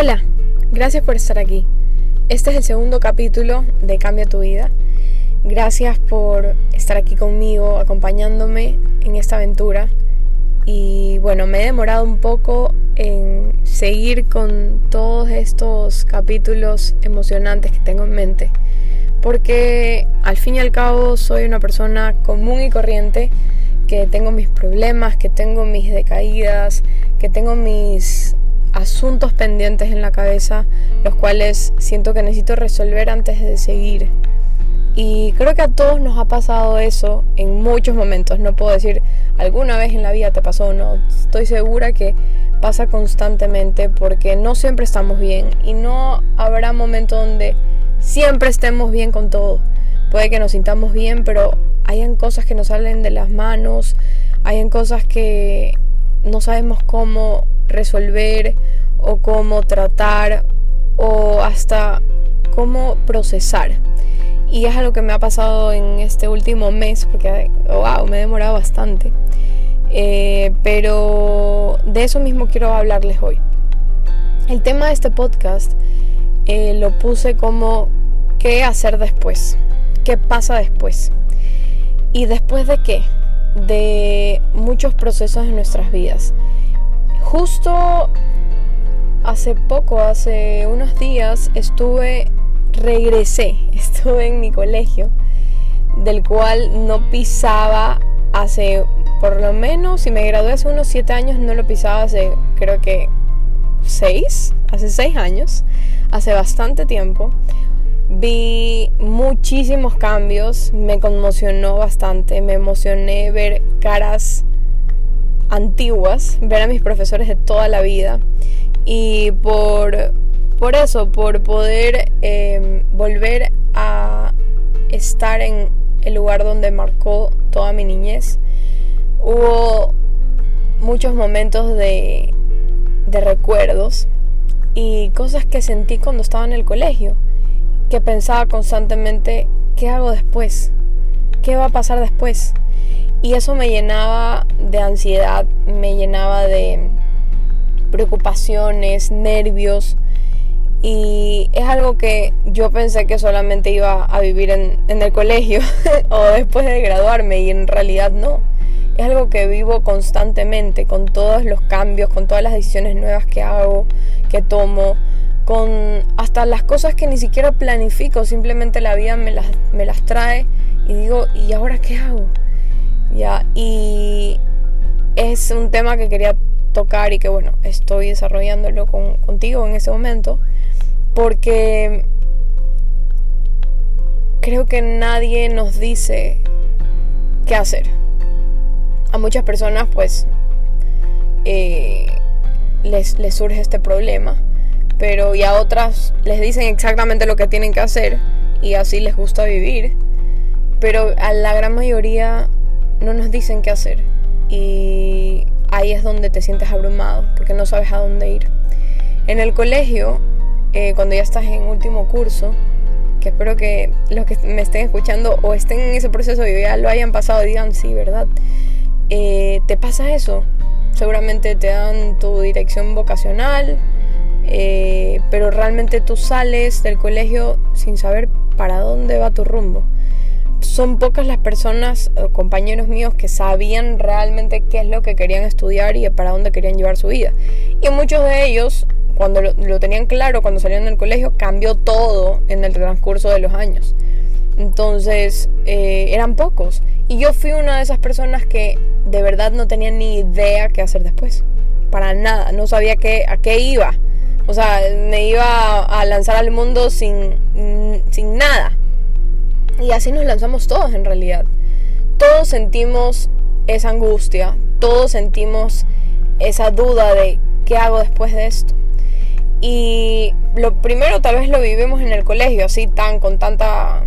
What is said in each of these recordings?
Hola, gracias por estar aquí. Este es el segundo capítulo de Cambia tu vida. Gracias por estar aquí conmigo, acompañándome en esta aventura. Y bueno, me he demorado un poco en seguir con todos estos capítulos emocionantes que tengo en mente. Porque al fin y al cabo soy una persona común y corriente que tengo mis problemas, que tengo mis decaídas, que tengo mis asuntos pendientes en la cabeza, los cuales siento que necesito resolver antes de seguir. Y creo que a todos nos ha pasado eso en muchos momentos. No puedo decir alguna vez en la vida te pasó, no. Estoy segura que pasa constantemente porque no siempre estamos bien y no habrá momento donde siempre estemos bien con todo. Puede que nos sintamos bien, pero hayan cosas que nos salen de las manos, hayan cosas que no sabemos cómo resolver o cómo tratar o hasta cómo procesar. Y es algo que me ha pasado en este último mes, porque, wow, me he demorado bastante. Eh, pero de eso mismo quiero hablarles hoy. El tema de este podcast eh, lo puse como qué hacer después, qué pasa después. ¿Y después de qué? De muchos procesos en nuestras vidas. Justo hace poco, hace unos días, estuve, regresé, estuve en mi colegio, del cual no pisaba hace, por lo menos, si me gradué hace unos 7 años, no lo pisaba hace, creo que 6, hace 6 años, hace bastante tiempo. Vi muchísimos cambios, me conmocionó bastante, me emocioné ver caras antiguas, ver a mis profesores de toda la vida y por, por eso, por poder em, volver a estar en el lugar donde marcó toda mi niñez, hubo muchos momentos de, de recuerdos y cosas que sentí cuando estaba en el colegio, que pensaba constantemente, ¿qué hago después? ¿Qué va a pasar después? Y eso me llenaba de ansiedad, me llenaba de preocupaciones, nervios. Y es algo que yo pensé que solamente iba a vivir en, el colegio o después de graduarme y en realidad no. Es algo que vivo constantemente con todos los cambios, con todas las decisiones nuevas que hago, que tomo, con hasta las cosas que ni siquiera planifico, simplemente la vida me las, me las trae y digo, ¿y ahora qué hago? ¿Ya? Y es un tema que quería tocar y que bueno, estoy desarrollándolo con, contigo en ese momento, porque creo que nadie nos dice qué hacer. A muchas personas pues eh, les, les surge este problema, pero y a otras les dicen exactamente lo que tienen que hacer y así les gusta vivir, pero a la gran mayoría no nos dicen qué hacer y ahí es donde te sientes abrumado porque no sabes a dónde ir. En el colegio, eh, cuando ya estás en último curso, que espero que los que me estén escuchando o estén en ese proceso y ya lo hayan pasado digan sí, ¿verdad? Eh, te pasa eso. Seguramente te dan tu dirección vocacional, eh, pero realmente tú sales del colegio sin saber para dónde va tu rumbo son pocas las personas, compañeros míos, que sabían realmente qué es lo que querían estudiar y para dónde querían llevar su vida. Y muchos de ellos, cuando lo, tenían claro, cuando salieron del colegio, cambió todo en el transcurso de los años. Entonces, eh, eran pocos. Y yo fui una de esas personas que de verdad no tenía ni idea qué hacer después. Para nada, no sabía qué, a qué iba. O sea, me iba a lanzar al mundo sin, sin nada y así nos lanzamos todos en realidad. Todos sentimos esa angustia, todos sentimos esa duda de qué hago después de esto. Y lo primero tal vez lo vivimos en el colegio, así tan con tanta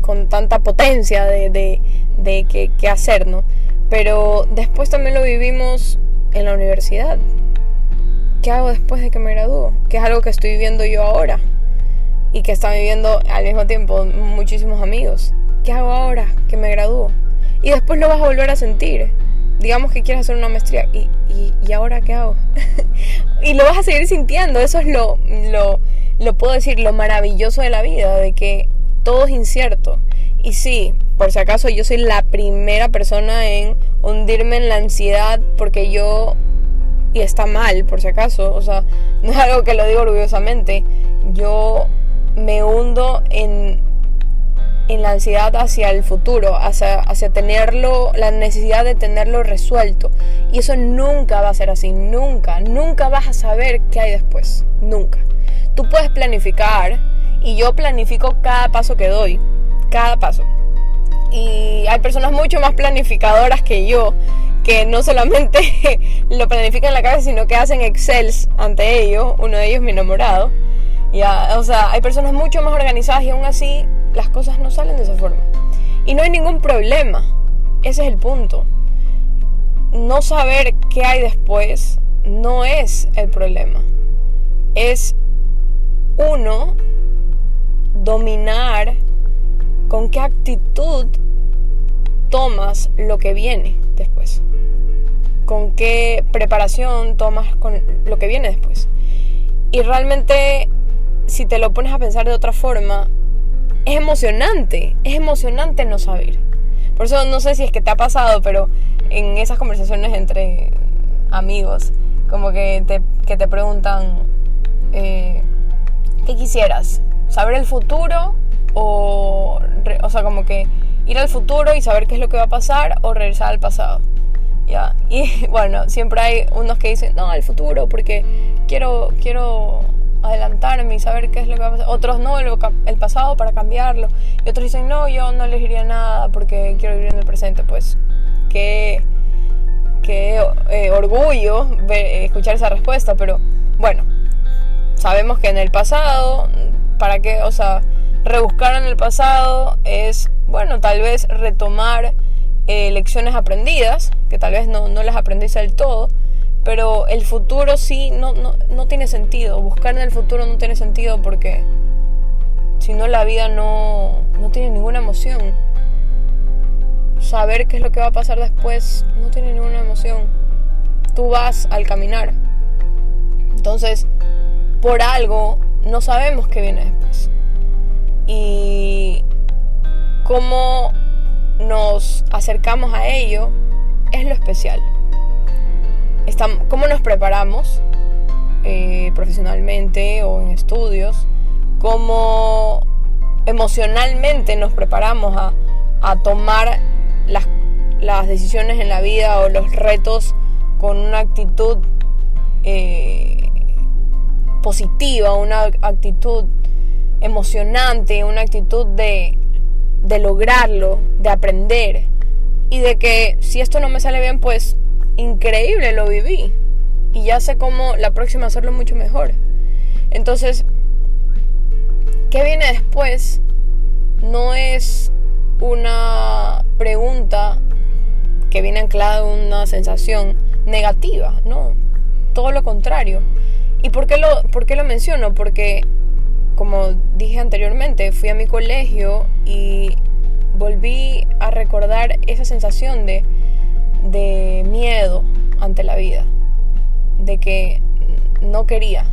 con tanta potencia de, de, de qué, hacer, ¿no? Pero después también lo vivimos en la universidad. ¿Qué hago después de que me gradúo? ¿Qué es algo que estoy viviendo yo ahora? Y que están viviendo al mismo tiempo muchísimos amigos. ¿Qué hago ahora que me gradúo? Y después lo vas a volver a sentir. digamos que quieres hacer una maestría y, y, ahora qué hago. y lo vas a seguir sintiendo, eso es lo, lo, lo puedo decir, lo maravilloso de la vida, de que todo es incierto. Y sí, por si acaso yo soy la primera persona en hundirme en la ansiedad porque yo... Y está mal, por si acaso. O sea, no es algo que lo digo orgullosamente. Yo me hundo en, en la ansiedad hacia el futuro, hacia, hacia tenerlo, la necesidad de tenerlo resuelto. Y eso nunca va a ser así, nunca, nunca vas a saber qué hay después, nunca. Tú puedes planificar y yo planifico cada paso que doy, cada paso. Y hay personas mucho más planificadoras que yo, que no solamente lo planifican en la cabeza, sino que hacen excels ante ello. Uno de ellos mi enamorado. Ya, o sea, hay personas mucho más organizadas y aún así las cosas no salen de esa forma. Y no hay ningún problema. Ese es el punto. No saber qué hay después no es el problema. Es uno dominar con qué actitud tomas lo que viene después. Con qué preparación tomas con lo que viene después. Y realmente, si te lo pones a pensar de otra forma, es emocionante. Es emocionante no saber. Por eso no sé si es que te ha pasado, pero en esas conversaciones entre amigos, como que te, que te preguntan, eh, ¿qué quisieras? ¿Saber el futuro o, o sea, como que ir al futuro y saber qué es lo que va a pasar o regresar al pasado. ¿Ya? Y bueno, siempre hay unos que dicen, no, al futuro porque quiero, quiero adelantarme y saber qué es lo que va a pasar. Otros no, el, pasado para cambiarlo. Y otros dicen, no, yo no elegiría nada porque quiero vivir en el presente. Pues qué, qué eh, orgullo escuchar esa respuesta, pero bueno, sabemos que en el pasado, ¿para qué? O sea, rebuscar en el pasado es, bueno, tal vez retomar eh, lecciones aprendidas, que tal vez no, no las aprendiste del todo, pero el futuro sí no, no, no tiene sentido. Buscar en el futuro no tiene sentido porque si no la vida no, no tiene ninguna emoción. Saber qué es lo que va a pasar después no tiene ninguna emoción. Tú vas al caminar. Entonces, por algo no sabemos qué viene después y cómo nos acercamos a ello es lo especial. Cómo nos preparamos eh, profesionalmente o en estudios, cómo emocionalmente nos preparamos a, tomar las, decisiones en la vida o los retos con una actitud eh, positiva, una actitud emocionante, una actitud de, de lograrlo, de aprender y de que si esto no me sale bien, pues increíble, lo viví y ya sé cómo la próxima hacerlo mucho mejor. Entonces, ¿qué viene después? No es una pregunta que viene anclada en una sensación negativa, no, todo lo contrario. ¿Y por qué lo, por qué lo menciono? Porque como dije anteriormente, fui a mi colegio y volví a recordar esa sensación de, de miedo ante la vida, de que no quería,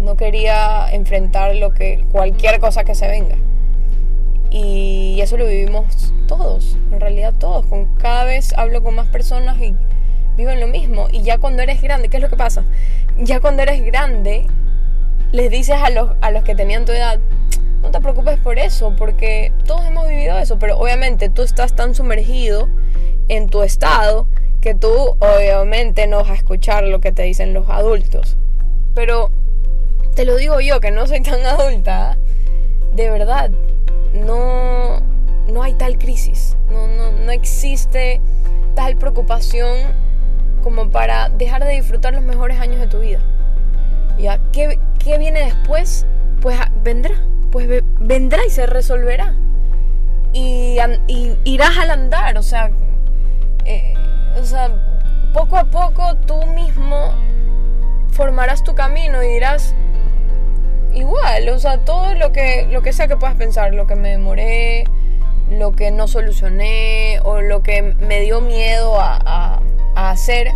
no quería enfrentar lo que cualquier cosa que se venga. Y eso lo vivimos todos, en realidad todos. Con cada vez hablo con más personas y viven lo mismo. Y ya cuando eres grande, ¿qué es lo que pasa? Ya cuando eres grande les dices a los, a los que tenían tu edad, no te preocupes por eso, porque todos hemos vivido eso, pero obviamente tú estás tan sumergido en tu estado que tú obviamente no vas a escuchar lo que te dicen los adultos. Pero te lo digo yo, que no soy tan adulta, de verdad, no, no hay tal crisis, no, no, no existe tal preocupación como para dejar de disfrutar los mejores años de tu vida. ¿Ya? ¿Qué, ¿Qué viene después? Pues vendrá, pues vendrá y se resolverá. Y, irás al andar, o sea, eh, o sea, poco a poco tú mismo formarás tu camino y dirás, igual, o sea, todo lo que, lo que sea que puedas pensar, lo que me demoré, lo que no solucioné o lo que me dio miedo a, a hacer,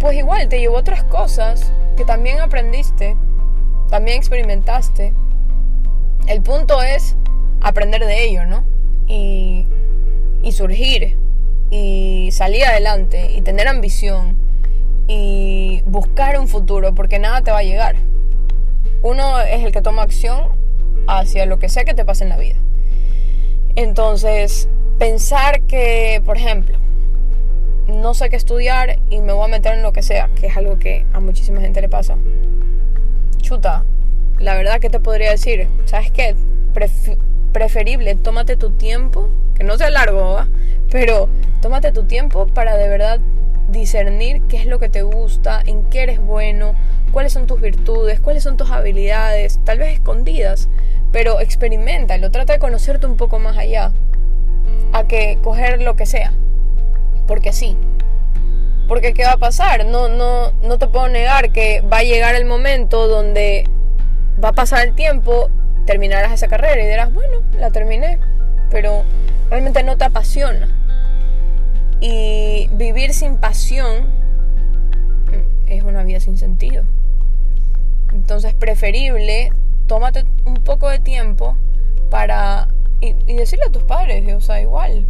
pues igual te llevó otras cosas que también aprendiste, también experimentaste. El punto es aprender de ello, ¿no? Y, y surgir y salir adelante y tener ambición y buscar un futuro porque nada te va a llegar. Uno es el que toma acción hacia lo que sea que te pase en la vida. Entonces, pensar que, por ejemplo, no sé qué estudiar y me voy a meter en lo que sea, que es algo que a muchísima gente le pasa. Chuta, la verdad que te podría decir, ¿sabes qué? preferible, tómate tu tiempo, que no sea largo, pero tómate tu tiempo para de verdad discernir qué es lo que te gusta, en qué eres bueno, cuáles son tus virtudes, cuáles son tus habilidades, tal vez escondidas, pero experimentalo, trata de conocerte un poco más allá, a que coger lo que sea porque sí. Porque ¿qué va a pasar? No, no, no te puedo negar que va a llegar el momento donde va a pasar el tiempo, terminarás esa carrera y dirás, bueno, la terminé, pero realmente no te apasiona. Y vivir sin pasión es una vida sin sentido. Entonces, preferible, tómate un poco de tiempo para... Y, decirle a tus padres, o sea, igual,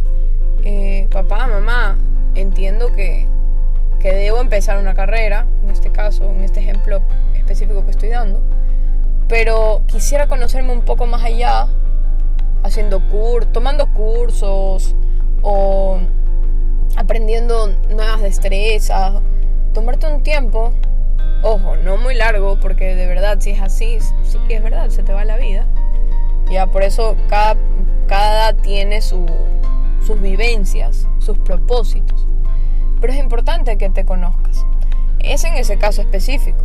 eh, papá, mamá, entiendo que, que debo empezar una carrera, en este caso, en este ejemplo específico que estoy dando, pero quisiera conocerme un poco más allá, haciendo cur tomando cursos o aprendiendo nuevas destrezas, tomarte un tiempo, ojo, no muy largo, porque de verdad si es así, sí es verdad, se te va la vida. Ya por eso cada, cada tiene su, sus vivencias, sus propósitos. Pero es importante que te conozcas. Es en ese caso específico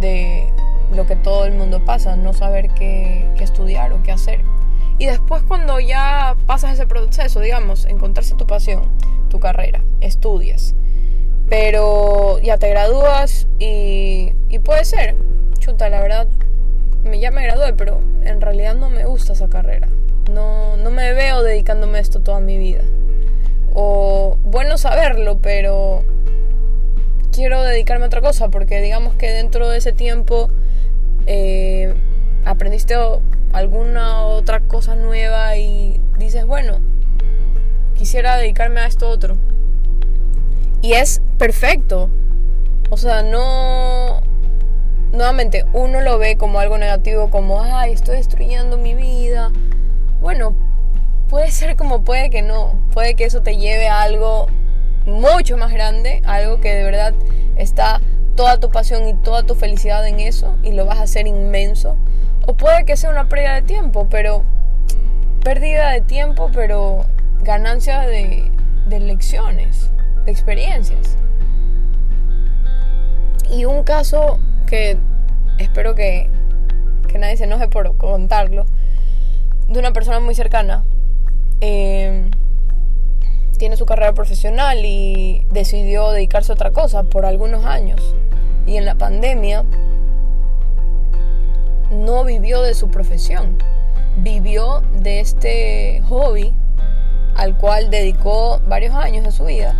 de lo que todo el mundo pasa, no saber qué, estudiar o qué hacer. Y después cuando ya pasas ese proceso, digamos, encontrarse tu pasión, tu carrera, estudias, pero ya te gradúas y, y puede ser, chuta, la verdad, ya me gradué, pero en realidad no me gusta esa carrera. No, no me veo dedicándome a esto toda mi vida. O bueno saberlo, pero quiero dedicarme a otra cosa porque digamos que dentro de ese tiempo eh, aprendiste alguna otra cosa nueva y dices, bueno, quisiera dedicarme a esto otro. Y es perfecto. O sea, no... Nuevamente, uno lo ve como algo negativo, como, ay, estoy destruyendo mi vida bueno, puede ser como puede que no. Puede que eso te lleve a algo mucho más grande, algo que de verdad está toda tu pasión y toda tu felicidad en eso y lo vas a hacer inmenso. O puede que sea una pérdida de tiempo, pero pérdida de tiempo, pero ganancia de, lecciones, de experiencias. Y un caso que espero que, que nadie se enoje por contarlo, de una persona muy cercana. Em, tiene su carrera profesional y decidió dedicarse a otra cosa por algunos años. Y en la pandemia no vivió de su profesión, vivió de este hobby al cual dedicó varios años de su vida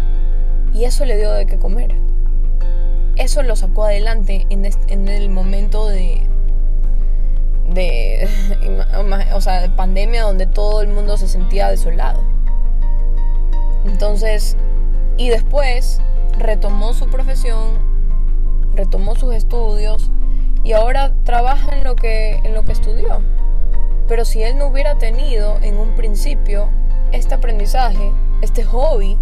y eso le dio de qué comer. Eso lo sacó adelante en el momento de, de, o sea, de pandemia donde todo el mundo se sentía desolado. Entonces, y después retomó su profesión, retomó sus estudios y ahora trabaja en lo que, en lo que estudió. Pero si él no hubiera tenido en un principio este aprendizaje, este hobby,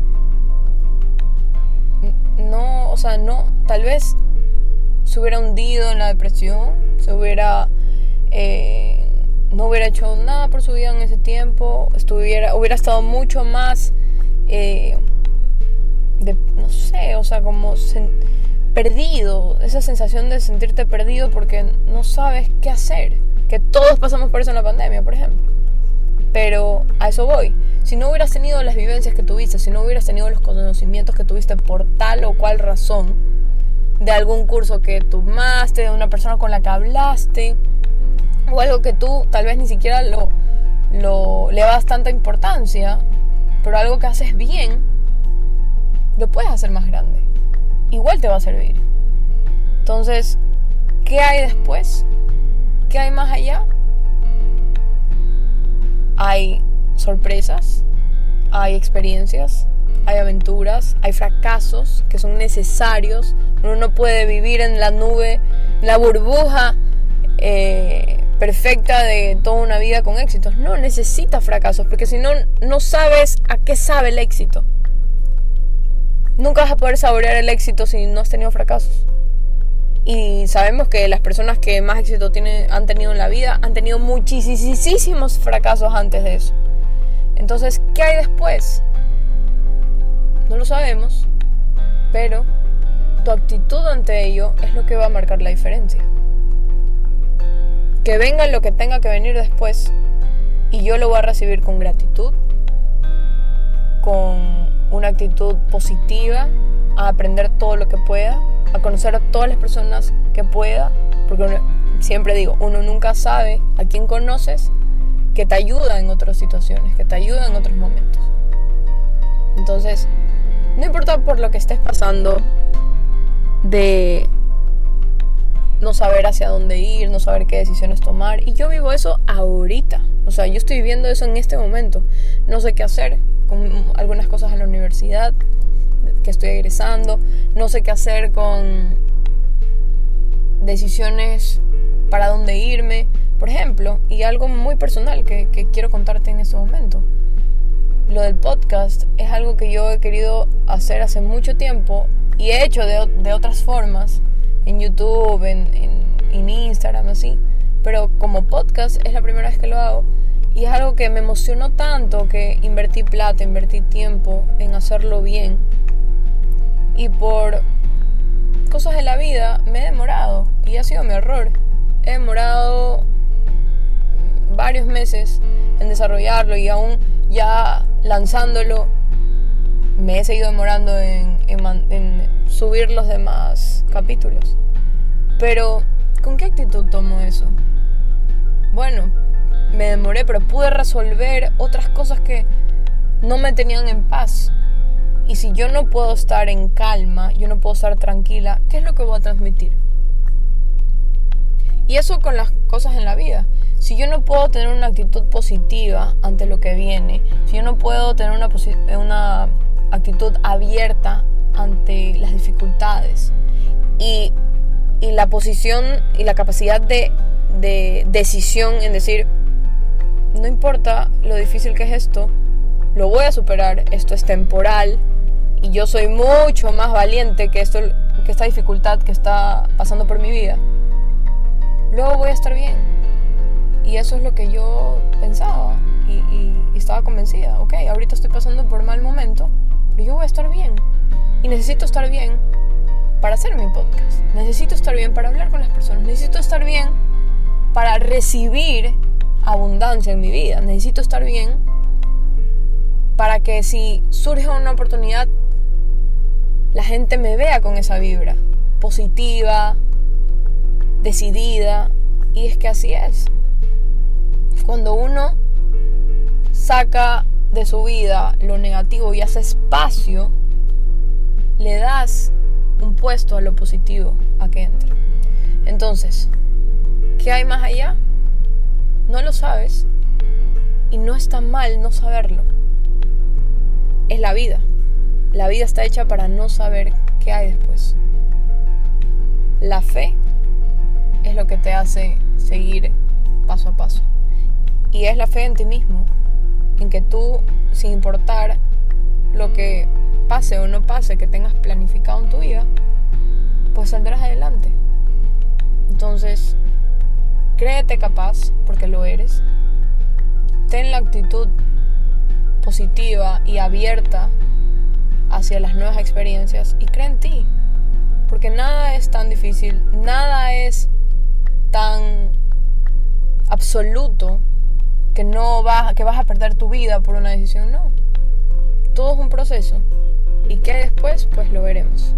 no, o sea, no, tal vez se hubiera hundido en la depresión, se hubiera eh, no hubiera hecho nada por su vida en ese tiempo, estuviera, hubiera estado mucho más, eh, no sé, o sea, como perdido, esa sensación de sentirte perdido porque no sabes qué hacer, que todos pasamos por eso en la pandemia, por ejemplo. Pero a eso voy. Si no hubieras tenido las vivencias que tuviste, si no hubieras tenido los conocimientos que tuviste por tal o cual razón, de algún curso que tomaste, de una persona con la que hablaste, o algo que tú tal vez ni siquiera lo, le das tanta importancia, pero algo que haces bien, lo puedes hacer más grande. Igual te va a servir. Entonces, ¿qué hay después? ¿Qué hay más allá? Hay sorpresas, hay experiencias, hay aventuras, hay fracasos que son necesarios. Uno no puede vivir en la nube, la burbuja eh, perfecta de toda una vida con éxitos. No, necesitas fracasos, porque si no, no sabes a qué sabe el éxito. Nunca vas a poder saborear el éxito si no has tenido fracasos. Y sabemos que las personas que más éxito tienen, han tenido en la vida han tenido muchísimos fracasos antes de eso. Entonces, ¿qué hay después? No lo sabemos, pero tu actitud ante ello es lo que va a marcar la diferencia. Que venga lo que tenga que venir después y yo lo voy a recibir con gratitud, con una actitud positiva, a aprender todo lo que pueda, a conocer a todas las personas que pueda, porque siempre digo, uno nunca sabe a quién conoces que te ayuda en otras situaciones, que te ayuda en otros momentos. Entonces, no importa por lo que estés pasando, de no saber hacia dónde ir, no saber qué decisiones tomar. Y yo vivo eso ahorita. O sea, yo estoy viviendo eso en este momento. No sé qué hacer con algunas cosas en la universidad que estoy egresando. No sé qué hacer con decisiones para dónde irme. Por ejemplo, y algo muy personal que, que quiero contarte en este momento lo del podcast es algo que yo he querido hacer hace mucho tiempo y he hecho de, de otras formas, en YouTube, en, en, Instagram, así. Pero como podcast es la primera vez que lo hago. Y es algo que me emocionó tanto que invertí plata, invertí tiempo en hacerlo bien. Y por cosas de la vida me he demorado. Y ha sido mi error. He demorado varios meses en desarrollarlo y aún ya lanzándolo me he seguido demorando en, subir los demás capítulos. Pero, ¿con qué actitud tomo eso? Bueno, pero pude resolver otras cosas que no me tenían en paz. Y si yo no puedo estar en calma, yo no puedo estar tranquila, ¿qué es lo que voy a transmitir? Y eso con las cosas en la vida. Si yo no puedo tener una actitud positiva ante lo que viene, si yo no puedo tener una, una actitud abierta ante las dificultades y, la posición y la capacidad de decisión en decir, no importa lo difícil que es esto, lo voy a superar, esto es temporal y yo soy mucho más valiente que, esto, que esta dificultad que está pasando por mi vida luego voy a estar bien. Y eso es lo que yo pensaba y, estaba convencida. Ok, ahorita estoy pasando por mal momento, pero yo voy a estar bien. Y necesito estar bien para hacer mi podcast. Necesito estar bien para hablar con las personas. Necesito estar bien para recibir abundancia en mi vida. Necesito estar bien para que si surge una oportunidad, la gente me vea con esa vibra positiva, decidida. Y es que así es. Cuando uno saca de su vida lo negativo y hace espacio, le das un puesto a lo positivo a que entre. Entonces, ¿qué hay más allá? No lo sabes y no está mal no saberlo. Es la vida. La vida está hecha para no saber qué hay después. La fe es lo que te hace seguir paso a paso. Y es la fe en ti mismo, en que tú, sin importar lo que pase o no pase, que tengas planificado en tu vida, pues saldrás adelante. Entonces, créete capaz, porque lo eres. Ten la actitud positiva y abierta hacia las nuevas experiencias y cree en ti. Porque nada es tan difícil, nada es tan absoluto que no vas, que vas a perder tu vida por una decisión, no. Todo es un proceso. ¿Y qué después? Pues lo veremos.